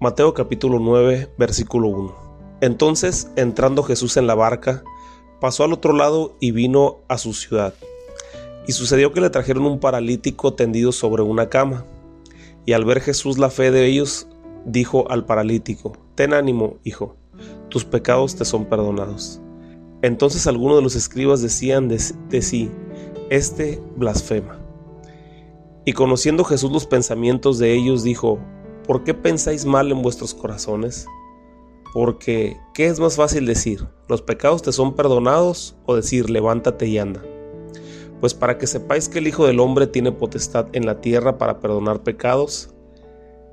Mateo capítulo 9, versículo 1. Entonces, entrando Jesús en la barca, pasó al otro lado y vino a su ciudad. Y sucedió que le trajeron un paralítico tendido sobre una cama. Y al ver Jesús la fe de ellos, dijo al paralítico, Ten ánimo, hijo, tus pecados te son perdonados. Entonces algunos de los escribas decían de, de sí, Este blasfema. Y conociendo Jesús los pensamientos de ellos, dijo, ¿Por qué pensáis mal en vuestros corazones? Porque, ¿qué es más fácil decir? ¿Los pecados te son perdonados? o decir, levántate y anda? Pues para que sepáis que el Hijo del Hombre tiene potestad en la tierra para perdonar pecados,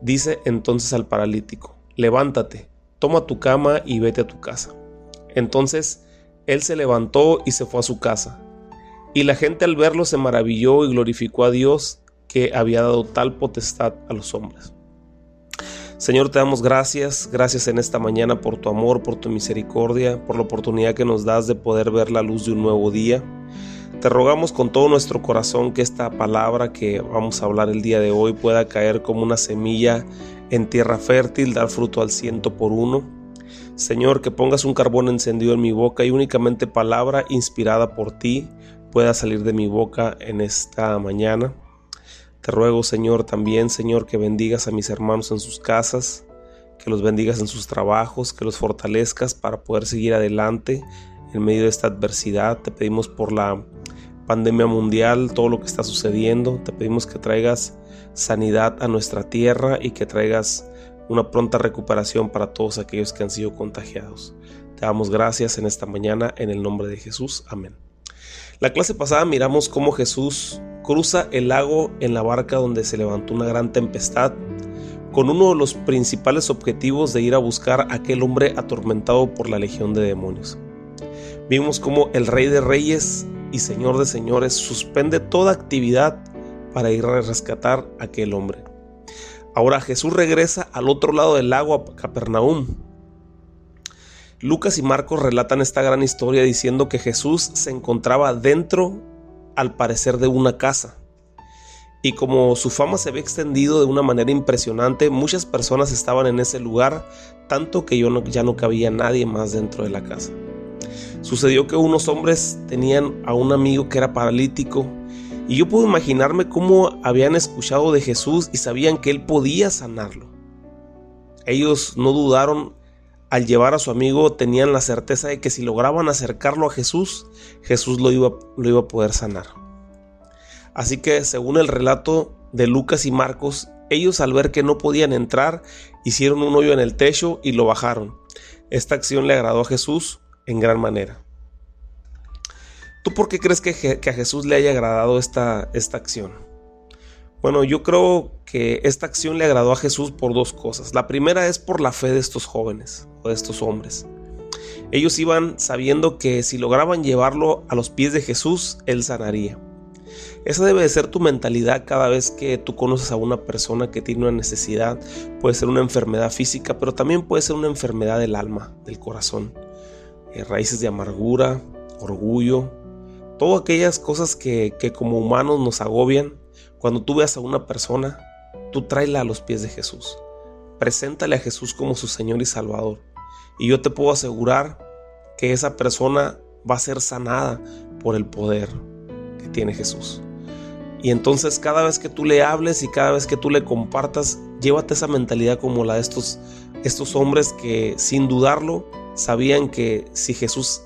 dice entonces al paralítico, levántate, toma tu cama y vete a tu casa. Entonces él se levantó y se fue a su casa. Y la gente al verlo se maravilló y glorificó a Dios que había dado tal potestad a los hombres. Señor, te damos gracias, gracias en esta mañana por tu amor, por tu misericordia, por la oportunidad que nos das de poder ver la luz de un nuevo día. Te rogamos con todo nuestro corazón que esta palabra que vamos a hablar el día de hoy pueda caer como una semilla en tierra fértil, dar fruto al ciento por uno. Señor, que pongas un carbón encendido en mi boca y únicamente palabra inspirada por ti pueda salir de mi boca en esta mañana. Te ruego, Señor, también, Señor, que bendigas a mis hermanos en sus casas, que los bendigas en sus trabajos, que los fortalezcas para poder seguir adelante en medio de esta adversidad. Te pedimos por la pandemia mundial, todo lo que está sucediendo. Te pedimos que traigas sanidad a nuestra tierra y que traigas una pronta recuperación para todos aquellos que han sido contagiados. Te damos gracias en esta mañana en el nombre de Jesús. Amén. La clase pasada miramos cómo Jesús cruza el lago en la barca donde se levantó una gran tempestad, con uno de los principales objetivos de ir a buscar a aquel hombre atormentado por la legión de demonios. Vimos cómo el rey de reyes y señor de señores suspende toda actividad para ir a rescatar a aquel hombre. Ahora Jesús regresa al otro lado del lago a Capernaum. Lucas y Marcos relatan esta gran historia diciendo que Jesús se encontraba dentro al parecer de una casa. Y como su fama se había extendido de una manera impresionante, muchas personas estaban en ese lugar, tanto que yo ya no cabía nadie más dentro de la casa. Sucedió que unos hombres tenían a un amigo que era paralítico, y yo puedo imaginarme cómo habían escuchado de Jesús y sabían que él podía sanarlo. Ellos no dudaron al llevar a su amigo tenían la certeza de que si lograban acercarlo a Jesús, Jesús lo iba, lo iba a poder sanar. Así que según el relato de Lucas y Marcos, ellos al ver que no podían entrar, hicieron un hoyo en el techo y lo bajaron. Esta acción le agradó a Jesús en gran manera. ¿Tú por qué crees que, a Jesús le haya agradado esta, esta acción? Bueno, yo creo que esta acción le agradó a Jesús por dos cosas. La primera es por la fe de estos jóvenes o de estos hombres. Ellos iban sabiendo que si lograban llevarlo a los pies de Jesús, Él sanaría. Esa debe de ser tu mentalidad cada vez que tú conoces a una persona que tiene una necesidad. Puede ser una enfermedad física, pero también puede ser una enfermedad del alma, del corazón. Eh, raíces de amargura, orgullo, todas aquellas cosas que, que como humanos nos agobian cuando tú veas a una persona, tú tráela a los pies de Jesús. Preséntale a Jesús como su Señor y Salvador. Y yo te puedo asegurar que esa persona va a ser sanada por el poder que tiene Jesús. Y entonces cada vez que tú le hables y cada vez que tú le compartas, llévate esa mentalidad como la de estos, estos hombres que sin dudarlo sabían que si Jesús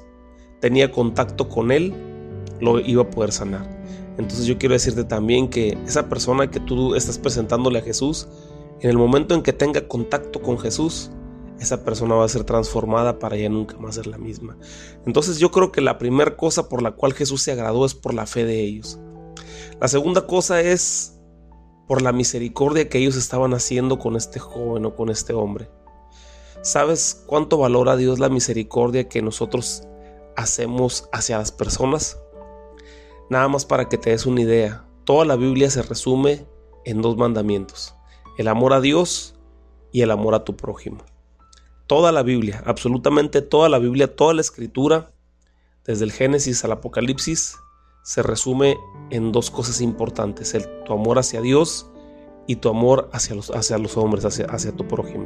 tenía contacto con él, lo iba a poder sanar. Entonces yo quiero decirte también que esa persona que tú estás presentándole a Jesús, en el momento en que tenga contacto con Jesús, esa persona va a ser transformada para ya nunca más ser la misma. Entonces yo creo que la primera cosa por la cual Jesús se agradó es por la fe de ellos. La segunda cosa es por la misericordia que ellos estaban haciendo con este joven o con este hombre. ¿Sabes cuánto valora Dios la misericordia que nosotros hacemos hacia las personas? Nada más para que te des una idea, toda la Biblia se resume en dos mandamientos, el amor a Dios y el amor a tu prójimo. Toda la Biblia, absolutamente toda la Biblia, toda la escritura, desde el Génesis al Apocalipsis, se resume en dos cosas importantes, el, tu amor hacia Dios y tu amor hacia los, hacia los hombres, hacia, hacia tu prójimo.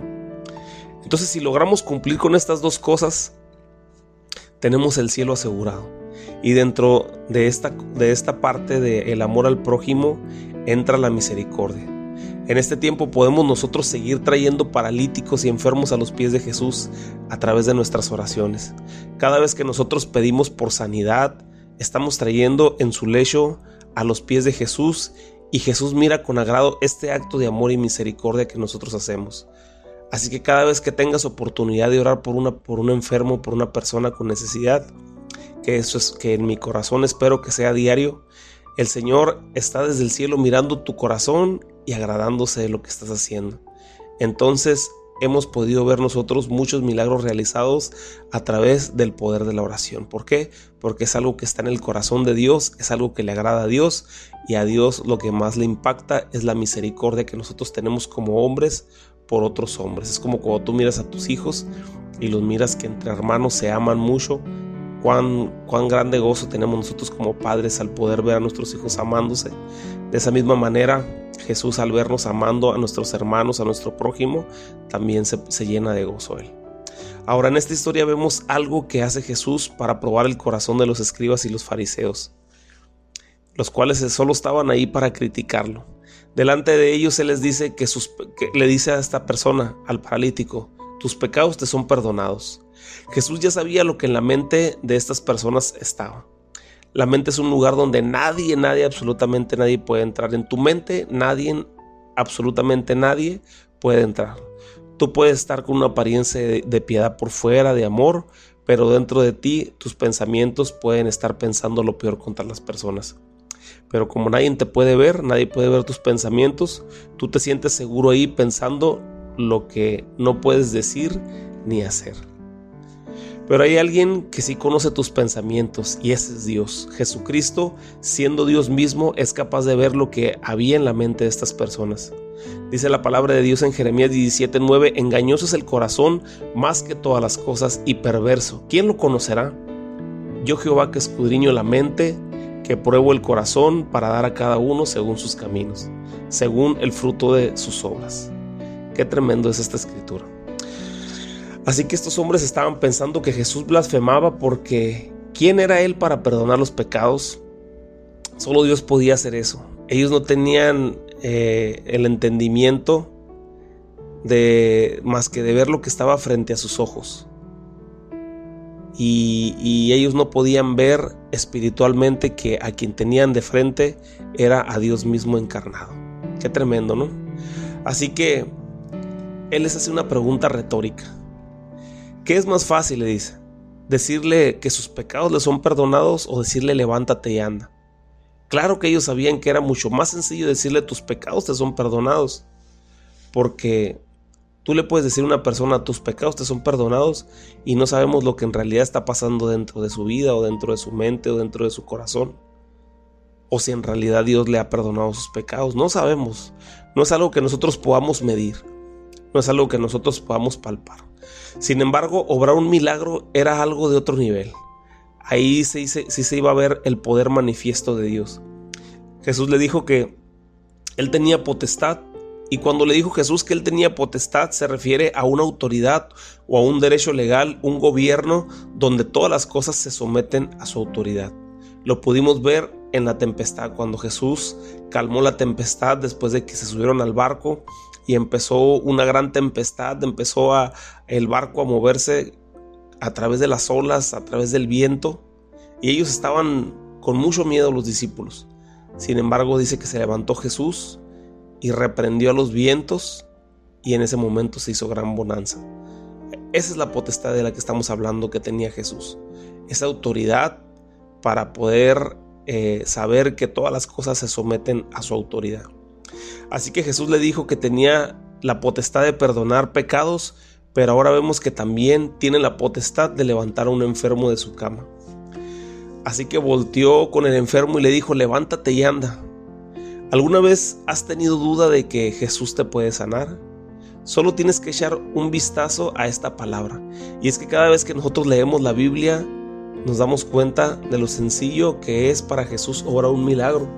Entonces si logramos cumplir con estas dos cosas, tenemos el cielo asegurado. Y dentro de esta, de esta parte del amor al prójimo entra la misericordia. En este tiempo podemos nosotros seguir trayendo paralíticos y enfermos a los pies de Jesús a través de nuestras oraciones. Cada vez que nosotros pedimos por sanidad, estamos trayendo en su lecho a los pies de Jesús y Jesús mira con agrado este acto de amor y misericordia que nosotros hacemos. Así que cada vez que tengas oportunidad de orar por, una, por un enfermo, por una persona con necesidad, que eso es que en mi corazón espero que sea diario, el Señor está desde el cielo mirando tu corazón y agradándose de lo que estás haciendo. Entonces hemos podido ver nosotros muchos milagros realizados a través del poder de la oración. ¿Por qué? Porque es algo que está en el corazón de Dios, es algo que le agrada a Dios y a Dios lo que más le impacta es la misericordia que nosotros tenemos como hombres por otros hombres. Es como cuando tú miras a tus hijos y los miras que entre hermanos se aman mucho cuán, cuán grande gozo tenemos nosotros como padres al poder ver a nuestros hijos amándose. De esa misma manera, Jesús al vernos amando a nuestros hermanos, a nuestro prójimo, también se, se llena de gozo él. Ahora en esta historia vemos algo que hace Jesús para probar el corazón de los escribas y los fariseos, los cuales solo estaban ahí para criticarlo. Delante de ellos Él les dice que, sus, que le dice a esta persona, al paralítico, tus pecados te son perdonados. Jesús ya sabía lo que en la mente de estas personas estaba. La mente es un lugar donde nadie, nadie, absolutamente nadie puede entrar. En tu mente nadie, absolutamente nadie puede entrar. Tú puedes estar con una apariencia de, piedad por fuera, de amor, pero dentro de ti tus pensamientos pueden estar pensando lo peor contra las personas. Pero como nadie te puede ver, nadie puede ver tus pensamientos, tú te sientes seguro ahí pensando lo que no puedes decir ni hacer. Pero hay alguien que sí conoce tus pensamientos y ese es Dios. Jesucristo, siendo Dios mismo, es capaz de ver lo que había en la mente de estas personas. Dice la palabra de Dios en Jeremías 17:9, engañoso es el corazón más que todas las cosas y perverso. ¿Quién lo conocerá? Yo Jehová que escudriño la mente, que pruebo el corazón para dar a cada uno según sus caminos, según el fruto de sus obras. Qué tremendo es esta escritura. Así que estos hombres estaban pensando que Jesús blasfemaba porque ¿quién era él para perdonar los pecados? Solo Dios podía hacer eso. Ellos no tenían eh, el entendimiento de más que de ver lo que estaba frente a sus ojos. Y, y, ellos no podían ver espiritualmente que a quien tenían de frente era a Dios mismo encarnado. Qué tremendo, ¿no? Así que Él les hace una pregunta retórica. ¿Qué es más fácil? le dice. ¿Decirle que sus pecados le son perdonados o decirle levántate y anda? Claro que ellos sabían que era mucho más sencillo decirle tus pecados te son perdonados. Porque tú le puedes decir a una persona tus pecados te son perdonados y no sabemos lo que en realidad está pasando dentro de su vida o dentro de su mente o dentro de su corazón. O si en realidad Dios le ha perdonado sus pecados. No sabemos. No es algo que nosotros podamos medir. No es algo que nosotros podamos palpar. Sin embargo, obrar un milagro era algo de otro nivel. Ahí sí, se iba a ver el poder manifiesto de Dios. Jesús le dijo que él tenía potestad y cuando le dijo Jesús que él tenía potestad se refiere a una autoridad o a un derecho legal, un gobierno donde todas las cosas se someten a su autoridad. Lo pudimos ver en la tempestad, cuando Jesús calmó la tempestad después de que se subieron al barco y empezó una gran tempestad, empezó a, el barco a moverse a través de las olas, a través del viento, y ellos estaban con mucho miedo los discípulos. Sin embargo, dice que se levantó Jesús y reprendió a los vientos y en ese momento se hizo gran bonanza. Esa es la potestad de la que estamos hablando que tenía Jesús. Esa autoridad para poder eh, saber que todas las cosas se someten a su autoridad. Así que Jesús le dijo que tenía la potestad de perdonar pecados, pero ahora vemos que también tiene la potestad de levantar a un enfermo de su cama. Así que volteó con el enfermo y le dijo, levántate y anda. ¿Alguna vez has tenido duda de que Jesús te puede sanar? Solo tienes que echar un vistazo a esta palabra. Y es que cada vez que nosotros leemos la Biblia, nos damos cuenta de lo sencillo que es para Jesús obrar un milagro.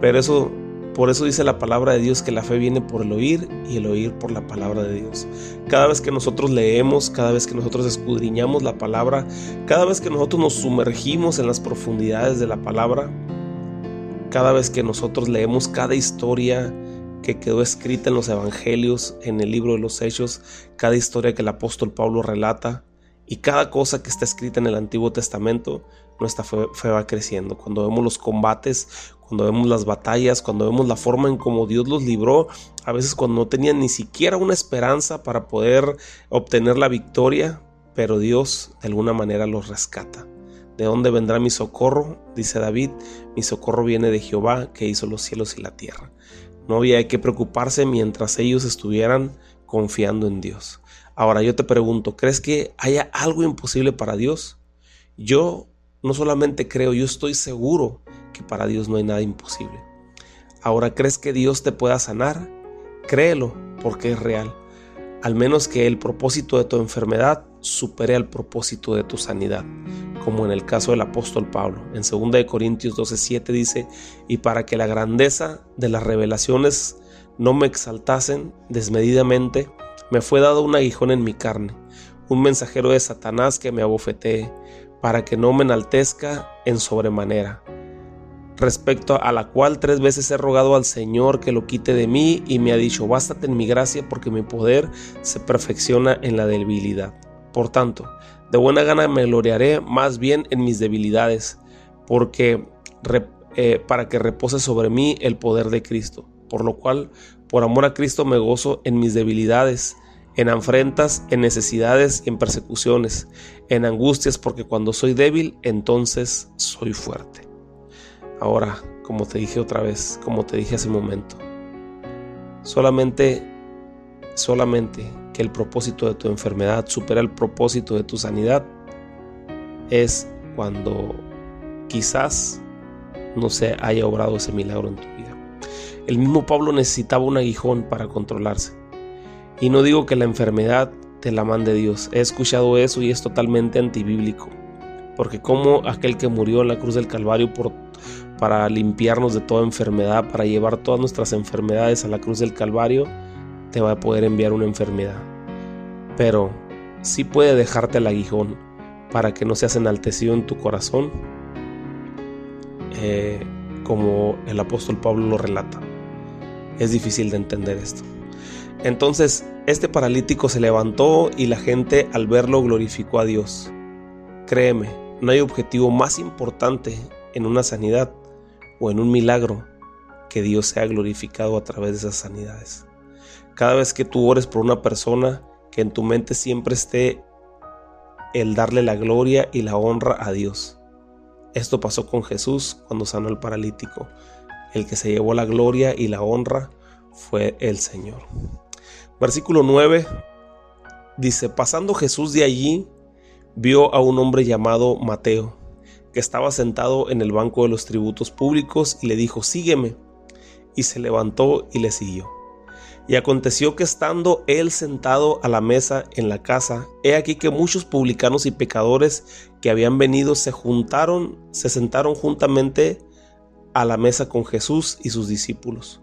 Pero eso Por eso dice la palabra de Dios que la fe viene por el oír y el oír por la palabra de Dios. Cada vez que nosotros leemos, cada vez que nosotros escudriñamos la palabra, cada vez que nosotros nos sumergimos en las profundidades de la palabra, cada vez que nosotros leemos cada historia que quedó escrita en los evangelios, en el libro de los hechos, cada historia que el apóstol Pablo relata y cada cosa que está escrita en el Antiguo Testamento, nuestra fe, va creciendo. Cuando vemos los combates, cuando vemos las batallas, cuando vemos la forma en cómo Dios los libró, a veces cuando no tenían ni siquiera una esperanza para poder obtener la victoria, pero Dios de alguna manera los rescata. ¿De dónde vendrá mi socorro? Dice David, mi socorro viene de Jehová que hizo los cielos y la tierra. No había que preocuparse mientras ellos estuvieran confiando en Dios. Ahora yo te pregunto, ¿crees que haya algo imposible para Dios? Yo no solamente creo, yo estoy seguro para Dios no hay nada imposible. Ahora, ¿crees que Dios te pueda sanar? Créelo porque es real. Al menos que el propósito de tu enfermedad supere al propósito de tu sanidad, como en el caso del apóstol Pablo. En 2 Corintios 12:7 dice, y para que la grandeza de las revelaciones no me exaltasen desmedidamente, me fue dado un aguijón en mi carne, un mensajero de Satanás que me abofetee, para que no me enaltezca en sobremanera respecto a la cual tres veces he rogado al Señor que lo quite de mí y me ha dicho, bástate en mi gracia porque mi poder se perfecciona en la debilidad. Por tanto, de buena gana me gloriaré más bien en mis debilidades, porque eh, para que repose sobre mí el poder de Cristo. Por lo cual, por amor a Cristo me gozo en mis debilidades, en afrentas, en necesidades en persecuciones, en angustias, porque cuando soy débil, entonces soy fuerte. Ahora, como te dije otra vez, como te dije hace un momento, solamente, solamente que el propósito de tu enfermedad supera el propósito de tu sanidad es cuando quizás no se haya obrado ese milagro en tu vida. El mismo Pablo necesitaba un aguijón para controlarse. Y no digo que la enfermedad te la mande Dios. He escuchado eso y es totalmente antibíblico. Porque como aquel que murió en la cruz del Calvario por para limpiarnos de toda enfermedad, para llevar todas nuestras enfermedades a la cruz del Calvario, te va a poder enviar una enfermedad. Pero sí puede dejarte el aguijón para que no seas enaltecido en tu corazón, eh, como el apóstol Pablo lo relata. Es difícil de entender esto. Entonces, este paralítico se levantó y la gente al verlo glorificó a Dios. Créeme, no hay objetivo más importante en una sanidad o en un milagro, que Dios sea glorificado a través de esas sanidades. Cada vez que tú ores por una persona, que en tu mente siempre esté el darle la gloria y la honra a Dios. Esto pasó con Jesús cuando sanó al paralítico. El que se llevó la gloria y la honra fue el Señor. Versículo 9 dice, pasando Jesús de allí, vio a un hombre llamado Mateo que estaba sentado en el banco de los tributos públicos y le dijo, sígueme. Y se levantó y le siguió. Y aconteció que estando él sentado a la mesa en la casa, he aquí que muchos publicanos y pecadores que habían venido se juntaron, se sentaron juntamente a la mesa con Jesús y sus discípulos.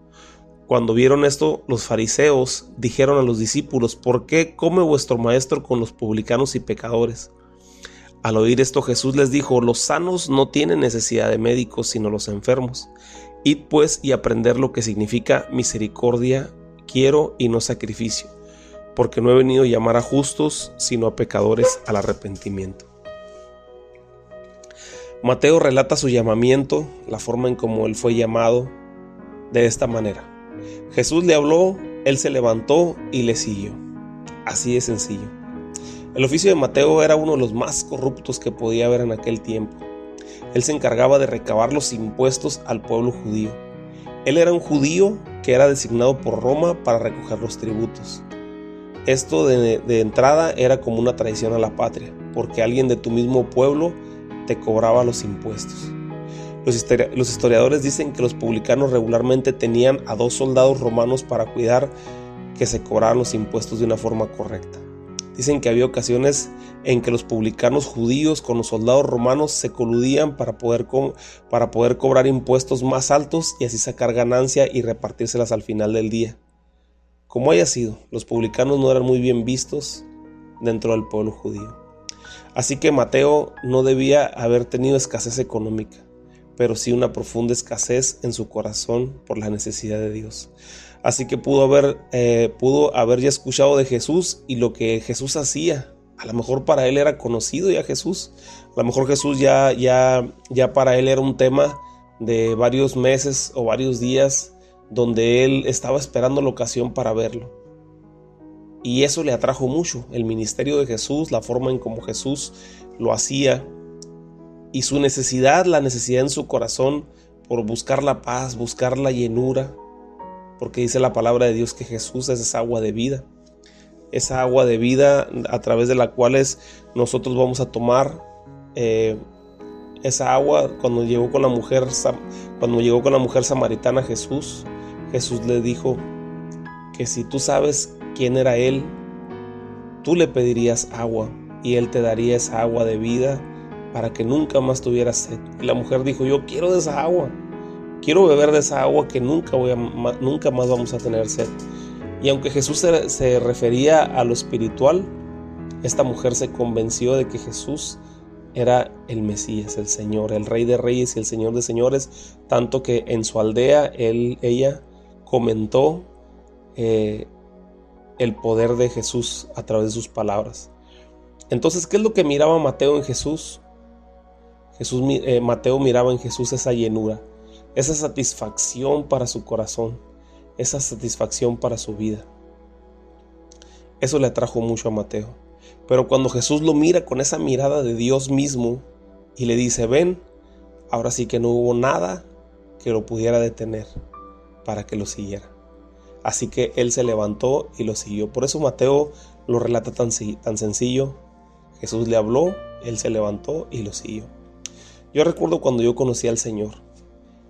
Cuando vieron esto, los fariseos dijeron a los discípulos, ¿por qué come vuestro maestro con los publicanos y pecadores? Al oír esto Jesús les dijo, los sanos no tienen necesidad de médicos, sino los enfermos. Id pues y aprender lo que significa misericordia, quiero y no sacrificio, porque no he venido a llamar a justos, sino a pecadores al arrepentimiento. Mateo relata su llamamiento, la forma en cómo él fue llamado, de esta manera. Jesús le habló, él se levantó y le siguió. Así de sencillo. El oficio de Mateo era uno de los más corruptos que podía haber en aquel tiempo. Él se encargaba de recabar los impuestos al pueblo judío. Él era un judío que era designado por Roma para recoger los tributos. Esto de, entrada era como una traición a la patria, porque alguien de tu mismo pueblo te cobraba los impuestos. Los, historiadores dicen que los publicanos regularmente tenían a dos soldados romanos para cuidar que se cobraran los impuestos de una forma correcta. Dicen que había ocasiones en que los publicanos judíos con los soldados romanos se coludían para poder, para poder cobrar impuestos más altos y así sacar ganancia y repartírselas al final del día. Como haya sido, los publicanos no eran muy bien vistos dentro del pueblo judío. Así que Mateo no debía haber tenido escasez económica, pero sí una profunda escasez en su corazón por la necesidad de Dios. Así que pudo haber, eh, pudo haber ya escuchado de Jesús y lo que Jesús hacía. A lo mejor para él era conocido ya Jesús. A lo mejor Jesús ya, ya, ya para él era un tema de varios meses o varios días donde él estaba esperando la ocasión para verlo. Y eso le atrajo mucho, el ministerio de Jesús, la forma en cómo Jesús lo hacía y su necesidad, la necesidad en su corazón por buscar la paz, buscar la llenura, porque dice la palabra de Dios que Jesús es esa agua de vida, esa agua de vida a través de la cual nosotros vamos a tomar eh, esa agua cuando llegó con la mujer cuando llegó con la mujer samaritana Jesús Jesús le dijo que si tú sabes quién era él tú le pedirías agua y él te daría esa agua de vida para que nunca más tuvieras sed. Y la mujer dijo yo quiero de esa agua quiero beber de esa agua que nunca, voy a, nunca más vamos a tener sed. Y aunque Jesús se, se refería a lo espiritual, esta mujer se convenció de que Jesús era el Mesías, el Señor, el Rey de Reyes y el Señor de Señores, tanto que en su aldea él, ella comentó eh, el poder de Jesús a través de sus palabras. Entonces, ¿qué es lo que miraba Mateo en Jesús? Jesús eh, Mateo miraba en Jesús esa llenura, esa satisfacción para su corazón, esa satisfacción para su vida. Eso le atrajo mucho a Mateo. Pero cuando Jesús lo mira con esa mirada de Dios mismo y le dice, ven, ahora sí que no hubo nada que lo pudiera detener para que lo siguiera. Así que él se levantó y lo siguió. Por eso Mateo lo relata tan, tan sencillo. Jesús le habló, él se levantó y lo siguió. Yo recuerdo cuando yo conocí al Señor.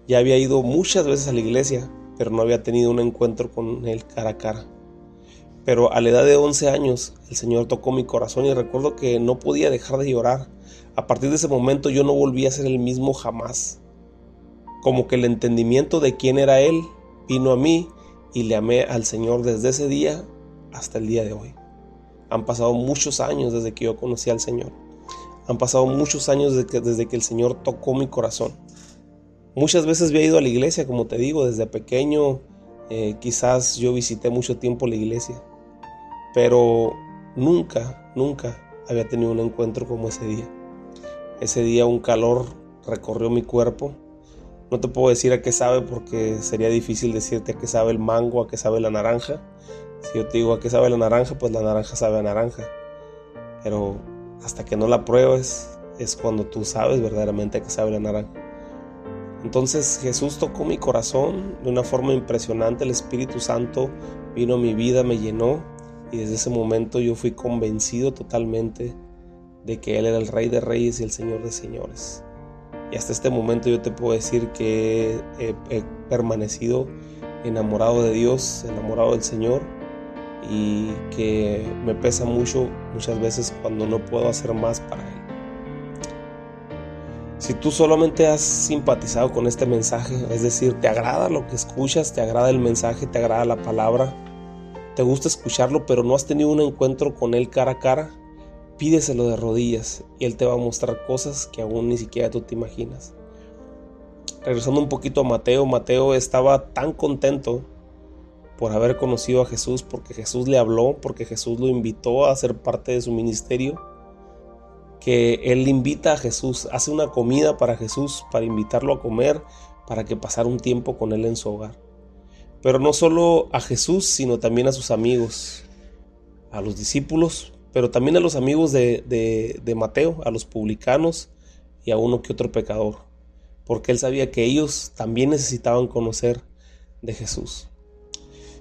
Ya había ido muchas veces a la iglesia, pero no había tenido un encuentro con Él cara a cara. Pero a la edad de 11 años el Señor tocó mi corazón y recuerdo que no podía dejar de llorar. A partir de ese momento yo no volví a ser el mismo jamás. Como que el entendimiento de quién era Él vino a mí y le amé al Señor desde ese día hasta el día de hoy. Han pasado muchos años desde que yo conocí al Señor. Han pasado muchos años desde que, desde que el Señor tocó mi corazón. Muchas veces había ido a la iglesia, como te digo, desde pequeño eh, quizás yo visité mucho tiempo la iglesia, pero nunca, nunca había tenido un encuentro como ese día. Ese día un calor recorrió mi cuerpo. No te puedo decir a qué sabe porque sería difícil decirte a qué sabe el mango, a qué sabe la naranja. Si yo te digo a qué sabe la naranja, pues la naranja sabe a naranja. Pero hasta que no la pruebes es cuando tú sabes verdaderamente a qué sabe la naranja. Entonces Jesús tocó mi corazón de una forma impresionante, el Espíritu Santo vino a mi vida, me llenó y desde ese momento yo fui convencido totalmente de que Él era el Rey de Reyes y el Señor de Señores. Y hasta este momento yo te puedo decir que he, permanecido enamorado de Dios, enamorado del Señor y que me pesa mucho muchas veces cuando no puedo hacer más para Él. Si tú solamente has simpatizado con este mensaje, es decir, te agrada lo que escuchas, te agrada el mensaje, te agrada la palabra, te gusta escucharlo, pero no has tenido un encuentro con él cara a cara, pídeselo de rodillas y él te va a mostrar cosas que aún ni siquiera tú te imaginas. Regresando un poquito a Mateo, Mateo estaba tan contento por haber conocido a Jesús, porque Jesús le habló, porque Jesús lo invitó a ser parte de su ministerio que él invita a Jesús, hace una comida para Jesús, para invitarlo a comer, para que pasara un tiempo con él en su hogar. Pero no solo a Jesús, sino también a sus amigos, a los discípulos, pero también a los amigos de, de Mateo, a los publicanos y a uno que otro pecador, porque él sabía que ellos también necesitaban conocer de Jesús.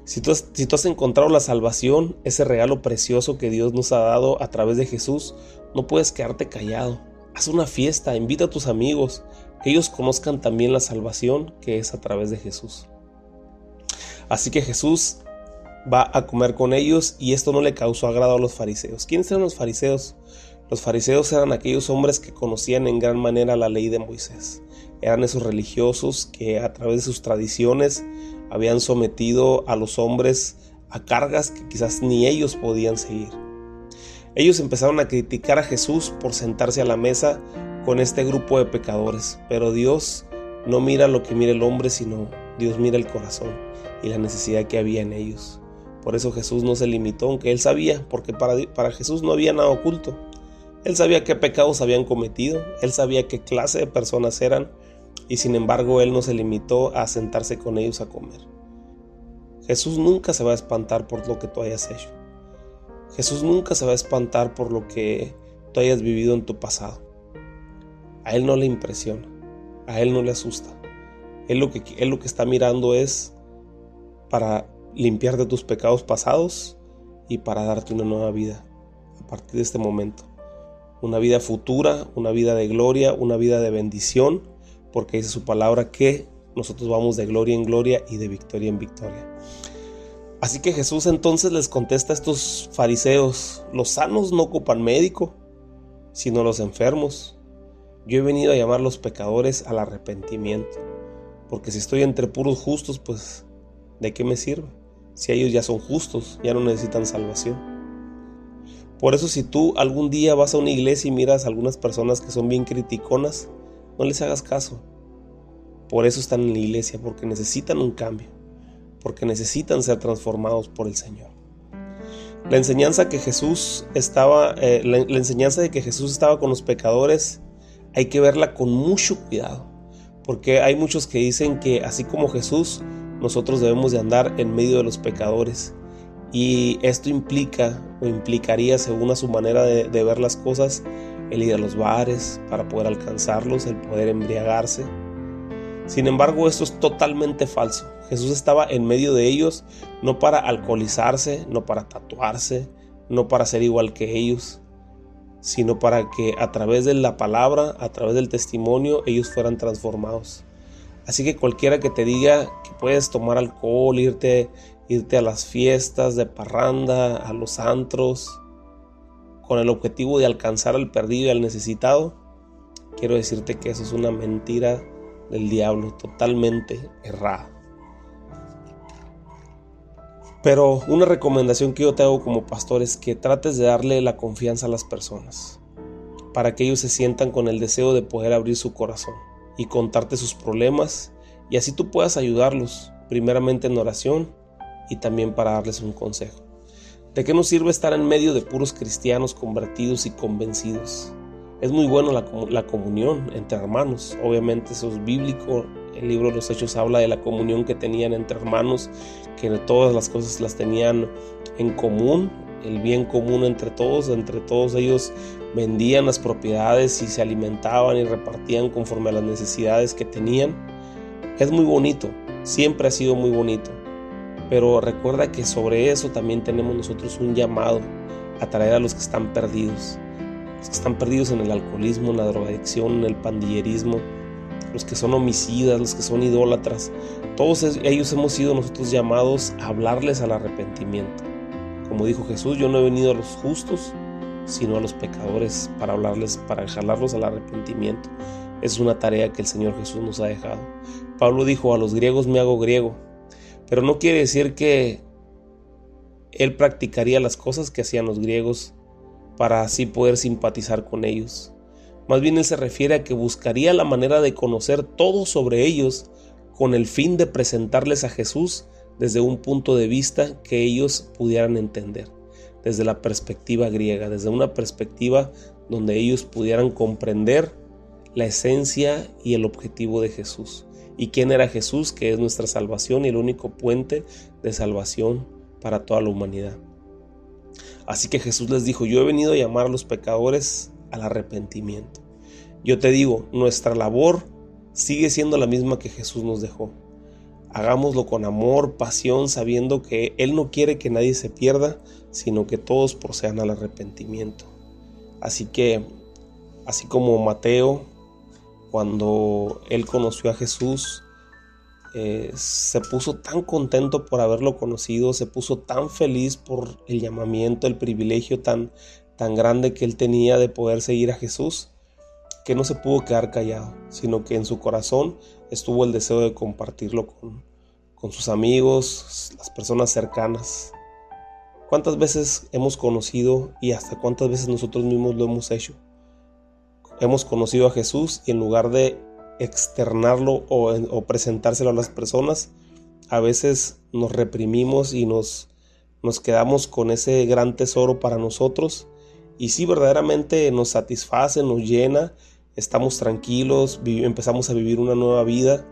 Si tú, has, encontrado la salvación, ese regalo precioso que Dios nos ha dado a través de Jesús, no puedes quedarte callado. Haz una fiesta, invita a tus amigos, que ellos conozcan también la salvación que es a través de Jesús. Así que Jesús va a comer con ellos y esto no le causó agrado a los fariseos. ¿Quiénes eran los fariseos? Los fariseos eran aquellos hombres que conocían en gran manera la ley de Moisés. Eran esos religiosos que a través de sus tradiciones habían sometido a los hombres a cargas que quizás ni ellos podían seguir. Ellos empezaron a criticar a Jesús por sentarse a la mesa con este grupo de pecadores, pero Dios no mira lo que mira el hombre, sino Dios mira el corazón y la necesidad que había en ellos. Por eso Jesús no se limitó, aunque él sabía, porque para, para Jesús no había nada oculto. Él sabía qué pecados habían cometido, él sabía qué clase de personas eran, y sin embargo él no se limitó a sentarse con ellos a comer. Jesús nunca se va a espantar por lo que tú hayas hecho. Jesús nunca se va a espantar por lo que tú hayas vivido en tu pasado. A Él no le impresiona, a Él no le asusta. Él lo que, él lo que está mirando es para limpiarte tus pecados pasados y para darte una nueva vida a partir de este momento. Una vida futura, una vida de gloria, una vida de bendición, porque dice su palabra que nosotros vamos de gloria en gloria y de victoria en victoria. Así que Jesús entonces les contesta a estos fariseos, los sanos no ocupan médico, sino los enfermos. Yo he venido a llamar a los pecadores al arrepentimiento, porque si estoy entre puros justos, pues ¿de qué me sirve? Si ellos ya son justos, ya no necesitan salvación. Por eso si tú algún día vas a una iglesia y miras a algunas personas que son bien criticonas, no les hagas caso. Por eso están en la iglesia, porque necesitan un cambio, porque necesitan ser transformados por el Señor. La enseñanza que Jesús estaba, eh, la enseñanza de que Jesús estaba con los pecadores, hay que verla con mucho cuidado, porque hay muchos que dicen que así como Jesús, nosotros debemos de andar en medio de los pecadores. Y esto implica o implicaría, según a su manera de, ver las cosas, el ir a los bares para poder alcanzarlos, el poder embriagarse. Sin embargo, esto es totalmente falso. Jesús estaba en medio de ellos no para alcoholizarse, no para tatuarse, no para ser igual que ellos, sino para que a través de la palabra, a través del testimonio, ellos fueran transformados. Así que cualquiera que te diga que puedes tomar alcohol, irte, irte a las fiestas de parranda, a los antros, con el objetivo de alcanzar al perdido y al necesitado, quiero decirte que eso es una mentira del diablo, totalmente errada. Pero una recomendación que yo te hago como pastor es que trates de darle la confianza a las personas, para que ellos se sientan con el deseo de poder abrir su corazón y contarte sus problemas y así tú puedas ayudarlos, primeramente en oración y también para darles un consejo. ¿De qué nos sirve estar en medio de puros cristianos convertidos y convencidos? Es muy bueno la, comunión entre hermanos, obviamente eso es bíblico, el libro de los Hechos habla de la comunión que tenían entre hermanos, que todas las cosas las tenían en común, el bien común entre todos, entre todos ellos vendían las propiedades y se alimentaban y repartían conforme a las necesidades que tenían. Es muy bonito, siempre ha sido muy bonito, pero recuerda que sobre eso también tenemos nosotros un llamado a traer a los que están perdidos, los que están perdidos en el alcoholismo, en la drogadicción, en el pandillerismo, los que son homicidas, los que son idólatras, todos ellos hemos sido nosotros llamados a hablarles al arrepentimiento. Como dijo Jesús, yo no he venido a los justos, sino a los pecadores para hablarles, para jalarlos al arrepentimiento. Es una tarea que el Señor Jesús nos ha dejado. Pablo dijo, a los griegos me hago griego, pero no quiere decir que él practicaría las cosas que hacían los griegos para así poder simpatizar con ellos. Más bien él se refiere a que buscaría la manera de conocer todo sobre ellos con el fin de presentarles a Jesús desde un punto de vista que ellos pudieran entender desde la perspectiva griega, desde una perspectiva donde ellos pudieran comprender la esencia y el objetivo de Jesús. ¿Y quién era Jesús? Que es nuestra salvación y el único puente de salvación para toda la humanidad. Así que Jesús les dijo, yo he venido a llamar a los pecadores al arrepentimiento. Yo te digo, nuestra labor sigue siendo la misma que Jesús nos dejó. Hagámoslo con amor, pasión, sabiendo que Él no quiere que nadie se pierda, sino que todos procedan al arrepentimiento. Así que, así como Mateo, cuando él conoció a Jesús, eh, se puso tan contento por haberlo conocido, se puso tan feliz por el llamamiento, el privilegio tan, tan grande que él tenía de poder seguir a Jesús, que no se pudo quedar callado, sino que en su corazón estuvo el deseo de compartirlo con, con sus amigos, las personas cercanas. ¿Cuántas veces hemos conocido y hasta cuántas veces nosotros mismos lo hemos hecho? Hemos conocido a Jesús y en lugar de externarlo o, presentárselo a las personas, a veces nos reprimimos y nos, nos quedamos con ese gran tesoro para nosotros. Y si verdaderamente nos satisface, nos llena, estamos tranquilos, empezamos a vivir una nueva vida,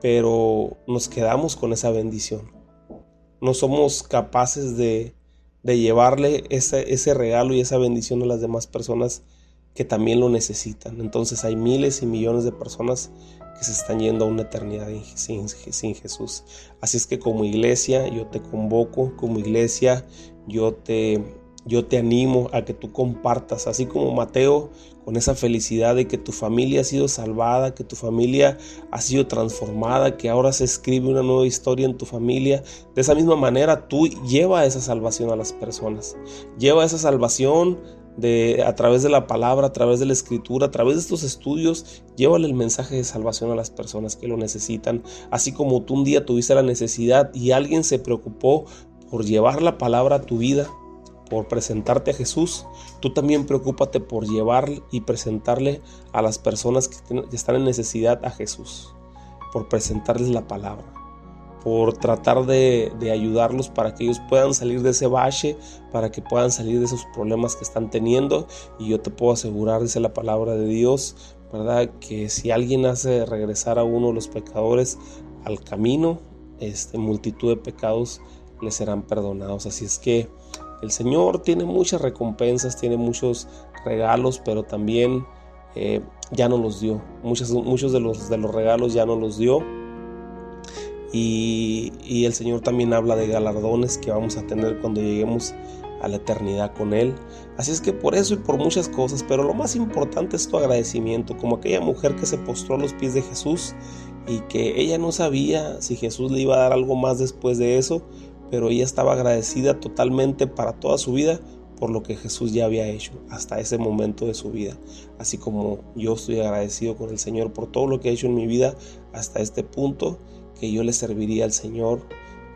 pero nos quedamos con esa bendición. No somos capaces de, de llevarle ese, ese regalo y esa bendición a las demás personas que también lo necesitan. Entonces hay miles y millones de personas que se están yendo a una eternidad sin, Jesús. Así es que como iglesia yo te convoco, como iglesia yo te, yo te animo a que tú compartas, así como Mateo, con esa felicidad de que tu familia ha sido salvada, que tu familia ha sido transformada, que ahora se escribe una nueva historia en tu familia. De esa misma manera tú lleva esa salvación a las personas. Lleva esa salvación a través de la palabra, a través de la escritura, a través de estos estudios, llévale el mensaje de salvación a las personas que lo necesitan. Así como tú un día tuviste la necesidad y alguien se preocupó por llevar la palabra a tu vida, por presentarte a Jesús, tú también preocúpate por llevar y presentarle a las personas que están en necesidad a Jesús, por presentarles la palabra por tratar de, ayudarlos para que ellos puedan salir de ese bache, para que puedan salir de esos problemas que están teniendo. Y yo te puedo asegurar, dice la palabra de Dios, ¿verdad? Que si alguien hace regresar a uno de los pecadores al camino, este, multitud de pecados le serán perdonados. Así es que el Señor tiene muchas recompensas, tiene muchos regalos, pero también eh, ya no los dio. Muchos, muchos de, los, de los regalos ya no los dio y, el Señor también habla de galardones que vamos a tener cuando lleguemos a la eternidad con Él. Así es que por eso y por muchas cosas, pero lo más importante es tu agradecimiento, como aquella mujer que se postró a los pies de Jesús y que ella no sabía si Jesús le iba a dar algo más después de eso, pero ella estaba agradecida totalmente para toda su vida por lo que Jesús ya había hecho hasta ese momento de su vida. Así como yo estoy agradecido con el Señor por todo lo que ha hecho en mi vida hasta este punto que yo le serviría al Señor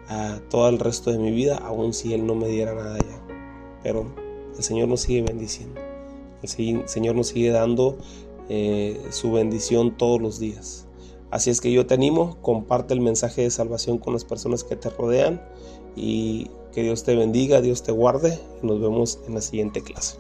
a todo el resto de mi vida, aun si Él no me diera nada ya. Pero el Señor nos sigue bendiciendo. El Señor nos sigue dando eh, su bendición todos los días. Así es que yo te animo, comparte el mensaje de salvación con las personas que te rodean y que Dios te bendiga, Dios te guarde nos vemos en la siguiente clase.